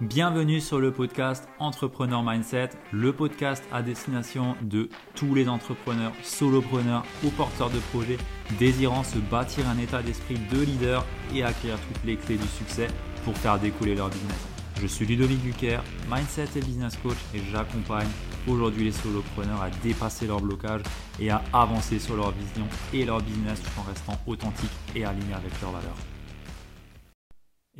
Bienvenue sur le podcast Entrepreneur Mindset, le podcast à destination de tous les entrepreneurs, solopreneurs ou porteurs de projets désirant se bâtir un état d'esprit de leader et acquérir toutes les clés du succès pour faire découler leur business. Je suis Ludovic Duquer, Mindset et Business Coach et j'accompagne aujourd'hui les solopreneurs à dépasser leurs blocages et à avancer sur leur vision et leur business tout en restant authentiques et alignés avec leurs valeurs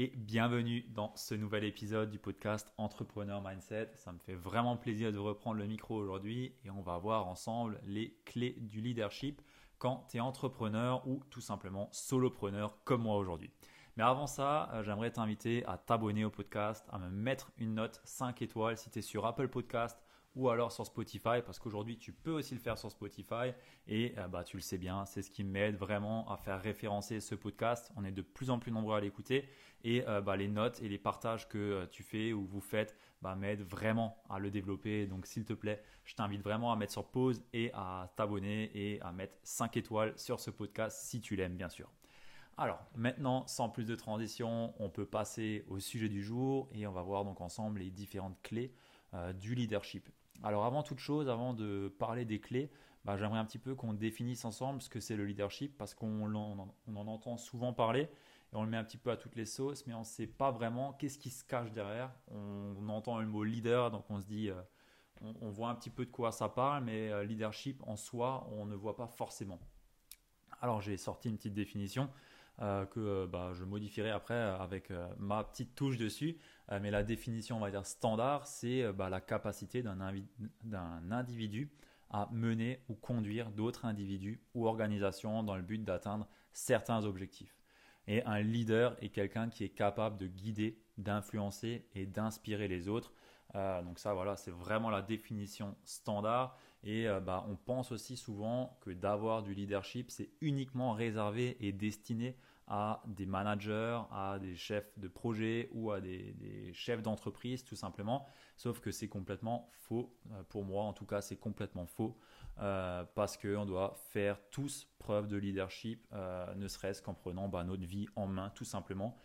et bienvenue dans ce nouvel épisode du podcast Entrepreneur Mindset. Ça me fait vraiment plaisir de reprendre le micro aujourd'hui et on va voir ensemble les clés du leadership quand tu es entrepreneur ou tout simplement solopreneur comme moi aujourd'hui. Mais avant ça, euh, j'aimerais t'inviter à t'abonner au podcast, à me mettre une note 5 étoiles si tu es sur Apple Podcast ou alors sur Spotify, parce qu'aujourd'hui tu peux aussi le faire sur Spotify et euh, bah, tu le sais bien, c'est ce qui m'aide vraiment à faire référencer ce podcast. On est de plus en plus nombreux à l'écouter et euh, bah, les notes et les partages que euh, tu fais ou vous faites bah, m'aident vraiment à le développer. Donc s'il te plaît, je t'invite vraiment à mettre sur pause et à t'abonner et à mettre 5 étoiles sur ce podcast si tu l'aimes bien sûr. Alors maintenant, sans plus de transition, on peut passer au sujet du jour et on va voir donc ensemble les différentes clés du leadership. Alors avant toute chose, avant de parler des clés, bah, j'aimerais un petit peu qu'on définisse ensemble ce que c'est le leadership parce qu'on en, entend souvent parler et on le met un petit peu à toutes les sauces, mais on ne sait pas vraiment qu'est-ce qui se cache derrière. On, entend le mot leader, donc on se dit, euh, on, voit un petit peu de quoi ça parle, mais euh, leadership en soi, on ne voit pas forcément. Alors j'ai sorti une petite définition. Euh, que euh, bah, je modifierai après euh, avec ma petite touche dessus. mais la définition, on va dire standard, c'est bah, la capacité d'un individu à mener ou conduire d'autres individus ou organisations dans le but d'atteindre certains objectifs. Et un leader est quelqu'un qui est capable de guider, d'influencer et d'inspirer les autres. Donc ça, voilà, c'est vraiment la définition standard. Et bah, on pense aussi souvent que d'avoir du leadership, c'est uniquement réservé et destiné à des managers, à des chefs de projet ou à des, chefs d'entreprise tout simplement. Sauf que c'est complètement faux. Euh, pour moi en tout cas c'est complètement faux euh, parce qu'on doit faire tous preuve de leadership, euh, ne serait-ce qu'en prenant bah, notre vie en main tout simplement.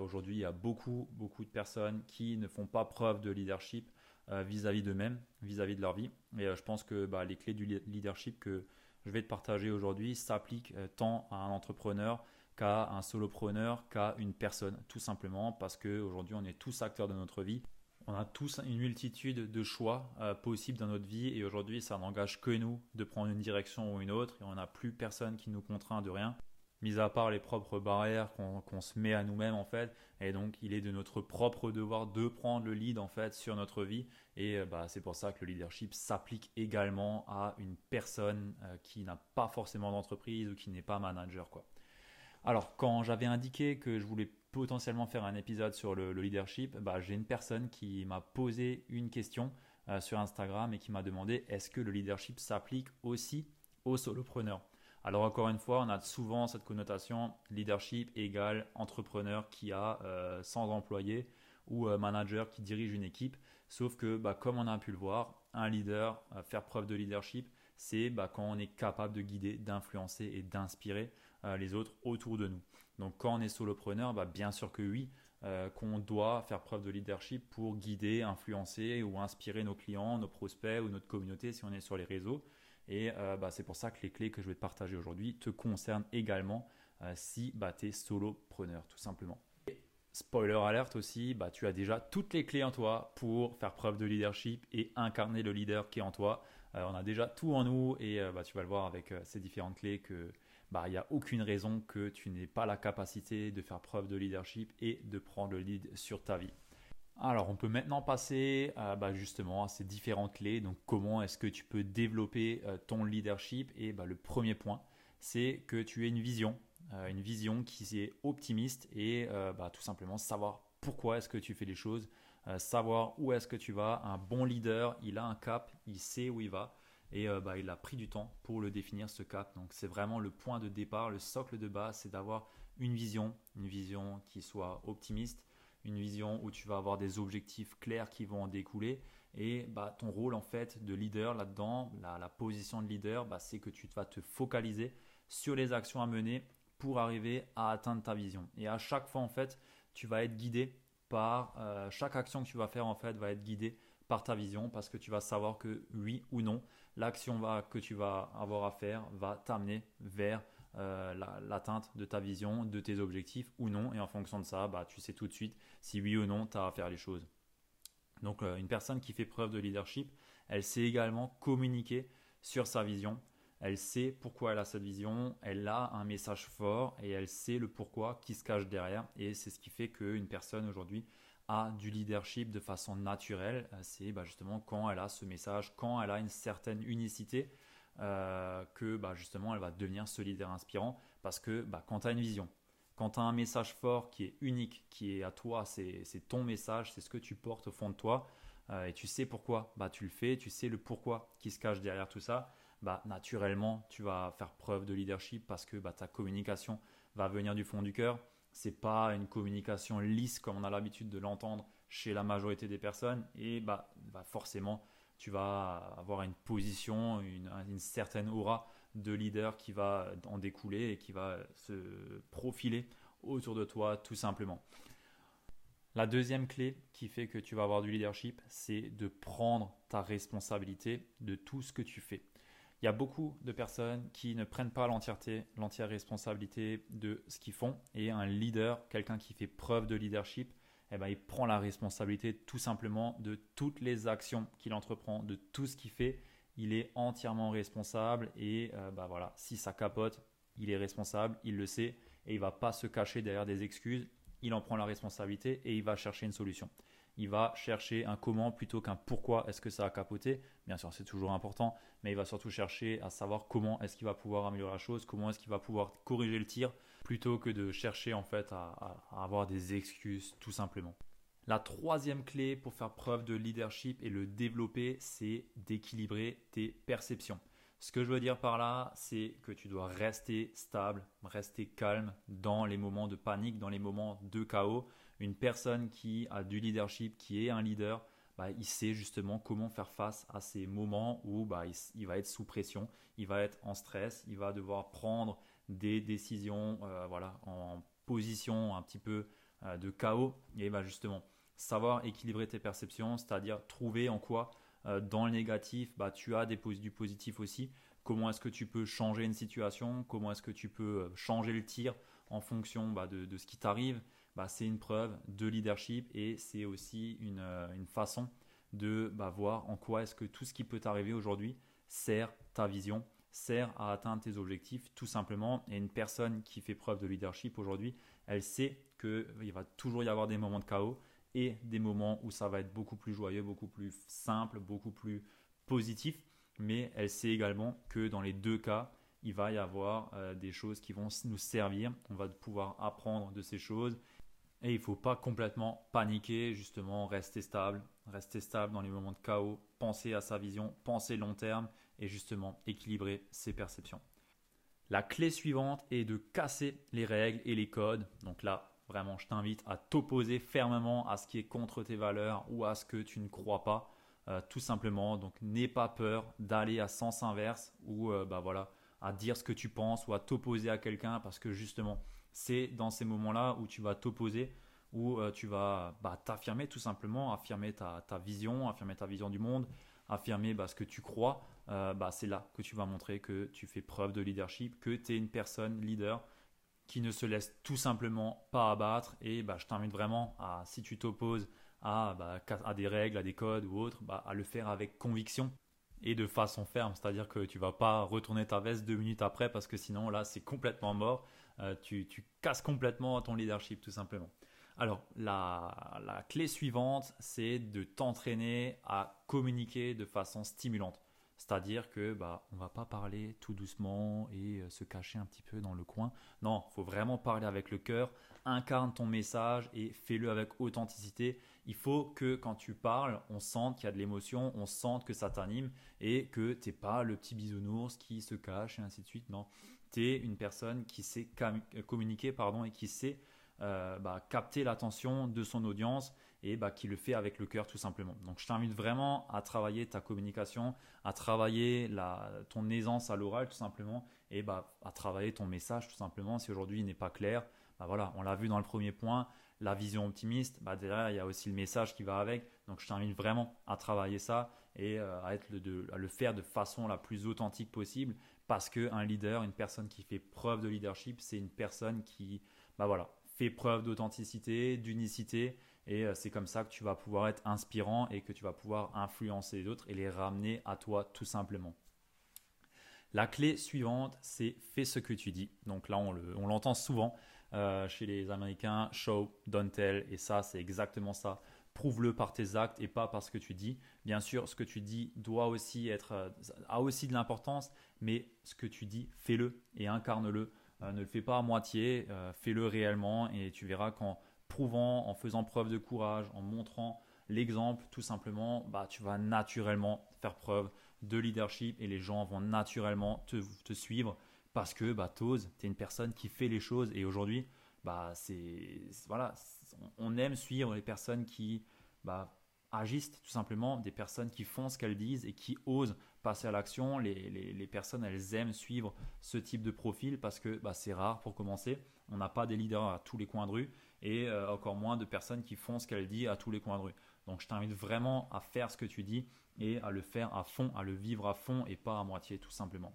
Aujourd'hui il y a beaucoup beaucoup de personnes qui ne font pas preuve de leadership vis-à-vis d'eux-mêmes, vis-à-vis de leur vie. Et je pense que bah, les clés du leadership que je vais te partager aujourd'hui s'appliquent tant à un entrepreneur qu'à un solopreneur, qu'à une personne, tout simplement parce qu'aujourd'hui on est tous acteurs de notre vie. On a tous une multitude de choix euh, possibles dans notre vie et aujourd'hui ça n'engage que nous de prendre une direction ou une autre et on n'a plus personne qui nous contraint de rien, mis à part les propres barrières qu'on se met à nous-mêmes en fait. Et donc il est de notre propre devoir de prendre le lead en fait sur notre vie et euh, bah, c'est pour ça que le leadership s'applique également à une personne euh, qui n'a pas forcément d'entreprise ou qui n'est pas manager quoi. Alors, quand j'avais indiqué que je voulais potentiellement faire un épisode sur le, leadership, bah, j'ai une personne qui m'a posé une question euh, sur Instagram et qui m'a demandé est-ce que le leadership s'applique aussi aux solopreneurs? Alors encore une fois, on a souvent cette connotation leadership égale entrepreneur qui a 100 euh, employés ou euh, manager qui dirige une équipe. Sauf que, bah, comme on a pu le voir, un leader, faire preuve de leadership, c'est bah, quand on est capable de guider, d'influencer et d'inspirer euh, les autres autour de nous. Donc quand on est solopreneur, bah, bien sûr que oui, euh, qu'on doit faire preuve de leadership pour guider, influencer ou inspirer nos clients, nos prospects ou notre communauté si on est sur les réseaux. Et euh, bah, c'est pour ça que les clés que je vais te partager aujourd'hui te concernent également si bah, tu es solopreneur, tout simplement. spoiler alerte aussi, bah, tu as déjà toutes les clés en toi pour faire preuve de leadership et incarner le leader qui est en toi. on a déjà tout en nous et bah, tu vas le voir avec ces différentes clés que, bah, il n'y a aucune raison que tu n'aies pas la capacité de faire preuve de leadership et de prendre le lead sur ta vie. Alors, on peut maintenant passer euh, bah, justement à ces différentes clés. Donc, comment est-ce que tu peux développer euh, ton leadership? Et bah, le premier point, c'est que tu aies une vision, euh, une vision qui est optimiste et tout simplement savoir pourquoi est-ce que tu fais les choses, savoir où est-ce que tu vas. Un bon leader, il a un cap, il sait où il va. Et bah, il a pris du temps pour le définir, ce cap. Donc c'est vraiment le point de départ, le socle de base, c'est d'avoir une vision, une vision qui soit optimiste, une vision où tu vas avoir des objectifs clairs qui vont en découler. Et bah, ton rôle en fait de leader là-dedans, la, position de leader, bah, c'est que tu vas te focaliser sur les actions à mener pour arriver à atteindre ta vision. Et à chaque fois en fait, tu vas être guidé par euh, chaque action que tu vas faire en fait va être guidée par ta vision parce que tu vas savoir que oui ou non l'action que tu vas avoir à faire va t'amener vers euh, l'atteinte de ta vision, de tes objectifs ou non et en fonction de ça bah, tu sais tout de suite si oui ou non tu as à faire les choses. Donc euh, une personne qui fait preuve de leadership, elle sait également communiquer sur sa vision, elle sait pourquoi elle a cette vision, elle a un message fort et elle sait le pourquoi qui se cache derrière. Et c'est ce qui fait qu'une personne aujourd'hui a du leadership de façon naturelle. Euh, c'est bah, justement quand elle a ce message, quand elle a une certaine unicité, euh, que bah, justement elle va devenir ce leader inspirant. Parce que bah, quand tu as une vision, quand tu as un message fort qui est unique, qui est à toi, c'est ton message, c'est ce que tu portes au fond de toi, euh, et tu sais pourquoi bah, tu le fais, tu sais le pourquoi qui se cache derrière tout ça, bah, naturellement, tu vas faire preuve de leadership parce que bah, ta communication va venir du fond du cœur. C'est pas une communication lisse comme on a l'habitude de l'entendre chez la majorité des personnes et bah forcément tu vas avoir une position, une, certaine aura de leader qui va en découler et qui va se profiler autour de toi tout simplement. La deuxième clé qui fait que tu vas avoir du leadership, c'est de prendre ta responsabilité de tout ce que tu fais. Il y a beaucoup de personnes qui ne prennent pas l'entièreté, l'entière responsabilité de ce qu'ils font. Et un leader, quelqu'un qui fait preuve de leadership, eh ben, il prend la responsabilité tout simplement de toutes les actions qu'il entreprend, de tout ce qu'il fait. Il est entièrement responsable et euh, bah voilà, si ça capote, il est responsable, il le sait et il va pas se cacher derrière des excuses. Il en prend la responsabilité et il va chercher une solution il va chercher un comment plutôt qu'un pourquoi est-ce que ça a capoté. Bien sûr, c'est toujours important, mais il va surtout chercher à savoir comment est-ce qu'il va pouvoir améliorer la chose, comment est-ce qu'il va pouvoir corriger le tir, plutôt que de chercher en fait à, avoir des excuses tout simplement. La troisième clé pour faire preuve de leadership et le développer, c'est d'équilibrer tes perceptions. Ce que je veux dire par là, c'est que tu dois rester stable, rester calme dans les moments de panique, dans les moments de chaos. Une personne qui a du leadership, qui est un leader, bah, il sait justement comment faire face à ces moments où bah, il, va être sous pression, il va être en stress, il va devoir prendre des décisions euh, voilà, en position un petit peu euh, de chaos. Et bah, justement, savoir équilibrer tes perceptions, c'est-à-dire trouver en quoi euh, dans le négatif, bah, tu as des, du positif aussi. Comment est-ce que tu peux changer une situation? Comment est-ce que tu peux changer le tir en fonction bah, de, ce qui t'arrive? Bah, C'est une preuve de leadership et c'est aussi une, euh, façon de bah, voir en quoi est-ce que tout ce qui peut t'arriver aujourd'hui sert ta vision, sert à atteindre tes objectifs tout simplement. Et une personne qui fait preuve de leadership aujourd'hui, elle sait qu'il va toujours y avoir des moments de chaos et des moments où ça va être beaucoup plus joyeux, beaucoup plus simple, beaucoup plus positif. Mais elle sait également que dans les deux cas, il va y avoir euh, des choses qui vont nous servir. On va pouvoir apprendre de ces choses. Et il ne faut pas complètement paniquer, justement, rester stable, rester stable dans les moments de chaos, penser à sa vision, penser long terme et justement équilibrer ses perceptions. La clé suivante est de casser les règles et les codes. Donc là, Vraiment, je t'invite à t'opposer fermement à ce qui est contre tes valeurs ou à ce que tu ne crois pas, euh, tout simplement. Donc, n'aie pas peur d'aller à sens inverse ou euh, bah voilà, à dire ce que tu penses ou à t'opposer à quelqu'un parce que justement, c'est dans ces moments-là où tu vas t'opposer, où euh, tu vas bah, t'affirmer tout simplement, affirmer ta, vision, affirmer ta vision du monde, affirmer bah, ce que tu crois. bah, c'est là que tu vas montrer que tu fais preuve de leadership, que tu es une personne leader qui ne se laisse tout simplement pas abattre. Et bah, je t'invite vraiment à, si tu t'opposes à, bah, à des règles, à des codes ou autres, bah, à le faire avec conviction et de façon ferme. C'est-à-dire que tu vas pas retourner ta veste deux minutes après parce que sinon là c'est complètement mort. Euh, tu, casses complètement ton leadership tout simplement. Alors la, la clé suivante c'est de t'entraîner à communiquer de façon stimulante. C'est-à-dire que bah on va pas parler tout doucement et euh, se cacher un petit peu dans le coin. Non, faut vraiment parler avec le cœur, incarne ton message et fais-le avec authenticité. Il faut que quand tu parles, on sente qu'il y a de l'émotion, on sente que ça t'anime et que t'es pas le petit bisounours qui se cache et ainsi de suite. Non, une personne qui sait communiquer pardon et qui sait euh, bah, capter l'attention de son audience et bah, qui le fait avec le cœur tout simplement. Donc je t'invite vraiment à travailler ta communication, à travailler ton aisance à l'oral tout simplement et bah, à travailler ton message tout simplement. Si aujourd'hui il n'est pas clair, bah, voilà, on l'a vu dans le premier point, la vision optimiste, derrière, il y a aussi le message qui va avec. Donc, je t'invite vraiment à travailler ça et euh, à le faire de façon la plus authentique possible parce qu'un leader, une personne qui fait preuve de leadership, c'est une personne qui bah voilà, fait preuve d'authenticité, d'unicité et euh, c'est comme ça que tu vas pouvoir être inspirant et que tu vas pouvoir influencer les autres et les ramener à toi tout simplement. La clé suivante, c'est fais ce que tu dis. Donc là, on l'entend souvent euh, chez les Américains, show, don't tell, et ça, c'est exactement ça. Prouve-le par tes actes et pas par ce que tu dis. Bien sûr, ce que tu dis doit aussi être, euh, a aussi de l'importance, mais ce que tu dis, fais-le et incarne-le. Euh, ne le fais pas à moitié, fais-le réellement et tu verras qu'en prouvant, en faisant preuve de courage, en montrant l'exemple, tout simplement, bah, tu vas naturellement faire preuve de leadership et les gens vont naturellement te, suivre parce que bah, tu es une personne qui fait les choses et aujourd'hui, bah, c'est voilà, on aime suivre les personnes qui bah, agissent tout simplement, des personnes qui font ce qu'elles disent et qui osent passer à l'action. Les, personnes, elles aiment suivre ce type de profil parce que bah, c'est rare pour commencer. On n'a pas des leaders à tous les coins de rue et euh, encore moins de personnes qui font ce qu'elles disent à tous les coins de rue. Donc je t'invite vraiment à faire ce que tu dis et à le faire à fond, à le vivre à fond et pas à moitié tout simplement.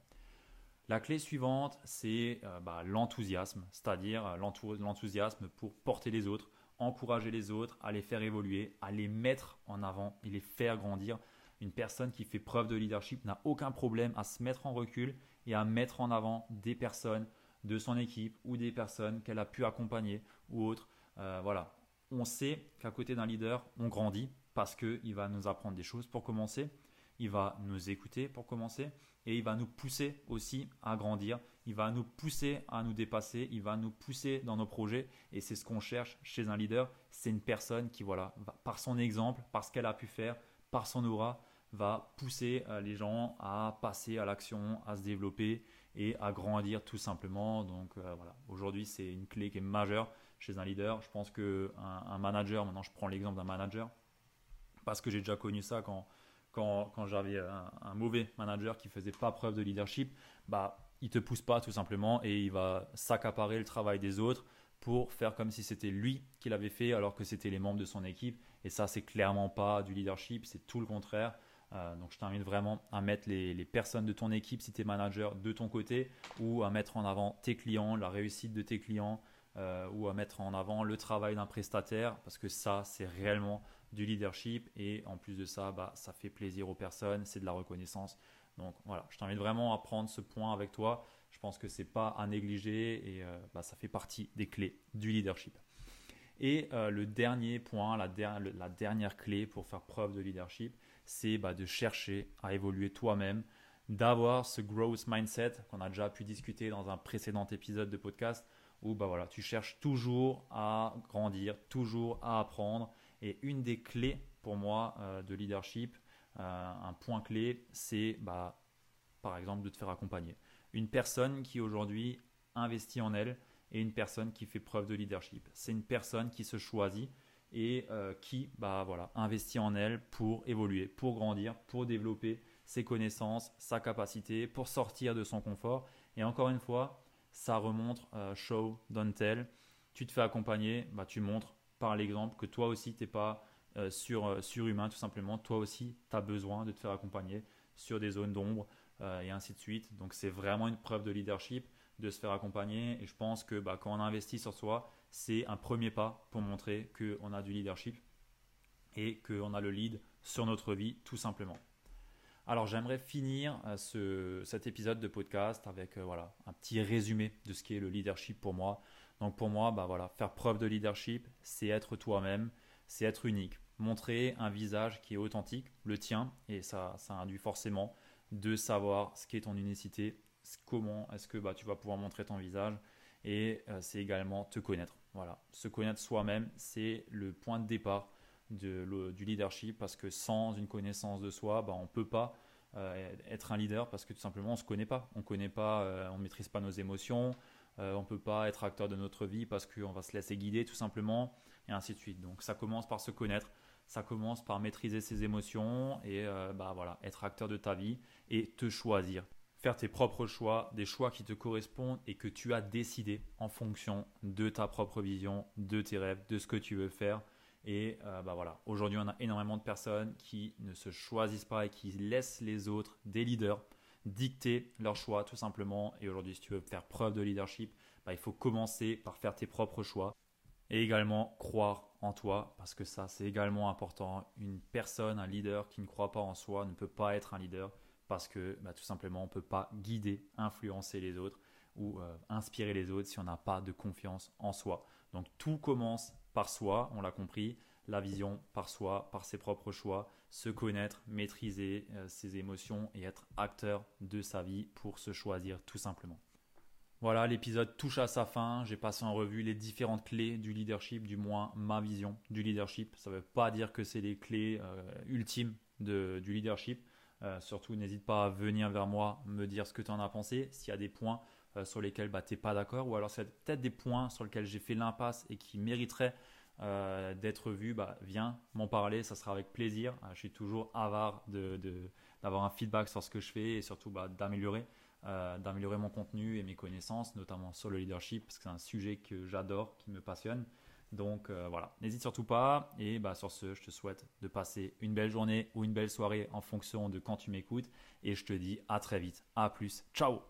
La clé suivante, c'est euh, bah, l'enthousiasme, c'est-à-dire euh, l'enthousiasme pour porter les autres, encourager les autres, à les faire évoluer, à les mettre en avant et les faire grandir. Une personne qui fait preuve de leadership n'a aucun problème à se mettre en recul et à mettre en avant des personnes de son équipe ou des personnes qu'elle a pu accompagner ou autres. Euh, voilà, on sait qu'à côté d'un leader, on grandit parce qu'il va nous apprendre des choses pour commencer, il va nous écouter pour commencer, et il va nous pousser aussi à grandir, il va nous pousser à nous dépasser, il va nous pousser dans nos projets, et c'est ce qu'on cherche chez un leader, c'est une personne qui, voilà, par son exemple, par ce qu'elle a pu faire, par son aura, va pousser euh, les gens à passer à l'action, à se développer et à grandir tout simplement. Donc euh, voilà, aujourd'hui c'est une clé qui est majeure chez un leader. Je pense que un, manager, maintenant je prends l'exemple d'un manager, parce que j'ai déjà connu ça quand, quand, j'avais un, mauvais manager qui faisait pas preuve de leadership, bah il te pousse pas tout simplement et il va s'accaparer le travail des autres pour faire comme si c'était lui qui l'avait fait alors que c'était les membres de son équipe. Et ça, c'est clairement pas du leadership, c'est tout le contraire. Euh, donc je t'invite vraiment à mettre les, les, personnes de ton équipe, si tu es manager, de ton côté, ou à mettre en avant tes clients, la réussite de tes clients, euh, ou à mettre en avant le travail d'un prestataire, parce que ça, c'est réellement du leadership, et en plus de ça, bah, ça fait plaisir aux personnes, c'est de la reconnaissance. Donc voilà, je t'invite vraiment à prendre ce point avec toi. Je pense que c'est pas à négliger et euh, bah, ça fait partie des clés du leadership. Et euh, le dernier point, la, la, dernière clé pour faire preuve de leadership, c'est bah, de chercher à évoluer toi-même, d'avoir ce growth mindset qu'on a déjà pu discuter dans un précédent épisode de podcast où bah voilà, tu cherches toujours à grandir, toujours à apprendre. Et une des clés pour moi euh, de leadership, euh, un point clé, c'est bah, par exemple de te faire accompagner. Une personne qui aujourd'hui investit en elle et une personne qui fait preuve de leadership. C'est une personne qui se choisit et euh, qui bah, voilà, investit en elle pour évoluer, pour grandir, pour développer ses connaissances, sa capacité, pour sortir de son confort. Et encore une fois, ça remonte euh, show, don't tell. Tu te fais accompagner, bah, tu montres par l'exemple que toi aussi, tu n'es pas euh, euh, surhumain, tout simplement. Toi aussi, tu as besoin de te faire accompagner sur des zones d'ombre et ainsi de suite. Donc, c'est vraiment une preuve de leadership de se faire accompagner. Et je pense que bah, quand on investit sur soi, c'est un premier pas pour montrer qu'on a du leadership et qu'on a le lead sur notre vie, tout simplement. Alors j'aimerais finir euh, cet épisode de podcast avec euh, voilà, un petit résumé de ce qu'est le leadership pour moi. Donc pour moi, bah voilà, faire preuve de leadership, c'est être toi-même, c'est être unique, montrer un visage qui est authentique, le tien, et ça, ça induit forcément de savoir ce qu'est ton unicité, comment est-ce que bah, tu vas pouvoir montrer ton visage, et euh, c'est également te connaître. Voilà, se connaître soi-même, c'est le point de départ du leadership parce que sans une connaissance de soi, bah, on ne peut pas euh, être un leader parce que tout simplement on ne se connaît pas. On connaît pas, euh, on maîtrise pas nos émotions, euh, on ne peut pas être acteur de notre vie parce qu'on va se laisser guider tout simplement et ainsi de suite. Donc ça commence par se connaître, ça commence par maîtriser ses émotions et bah voilà, être acteur de ta vie et te choisir. faire tes propres choix, des choix qui te correspondent et que tu as décidé en fonction de ta propre vision, de tes rêves, de ce que tu veux faire. Et euh, bah voilà, aujourd'hui on a énormément de personnes qui ne se choisissent pas et qui laissent les autres, des leaders, dicter leurs choix tout simplement. Et aujourd'hui si tu veux faire preuve de leadership, bah, il faut commencer par faire tes propres choix et également croire en toi parce que ça c'est également important. Une personne, un leader qui ne croit pas en soi ne peut pas être un leader parce que bah, tout simplement on ne peut pas guider, influencer les autres ou euh, inspirer les autres si on n'a pas de confiance en soi. Donc tout commence par soi, on l'a compris, la vision par soi, par ses propres choix, se connaître, maîtriser euh, ses émotions et être acteur de sa vie pour se choisir tout simplement. Voilà, l'épisode touche à sa fin. J'ai passé en revue les différentes clés du leadership, du moins ma vision du leadership. Ça ne veut pas dire que c'est les clés euh, ultimes du leadership. Euh, surtout, n'hésite pas à venir vers moi, me dire ce que tu en as pensé. S'il y a des points euh, sur lesquels bah, tu n'es pas d'accord, ou alors c'est peut-être des points sur lesquels j'ai fait l'impasse et qui mériteraient euh, d'être vus, bah, viens m'en parler, ça sera avec plaisir. je suis toujours avare d'avoir un feedback sur ce que je fais et surtout bah, d'améliorer. d'améliorer mon contenu et mes connaissances, notamment sur le leadership, parce que c'est un sujet que j'adore, qui me passionne. Donc euh, voilà, n'hésite surtout pas. Et bah, sur ce, je te souhaite de passer une belle journée ou une belle soirée en fonction de quand tu m'écoutes. Et je te dis à très vite. À plus. Ciao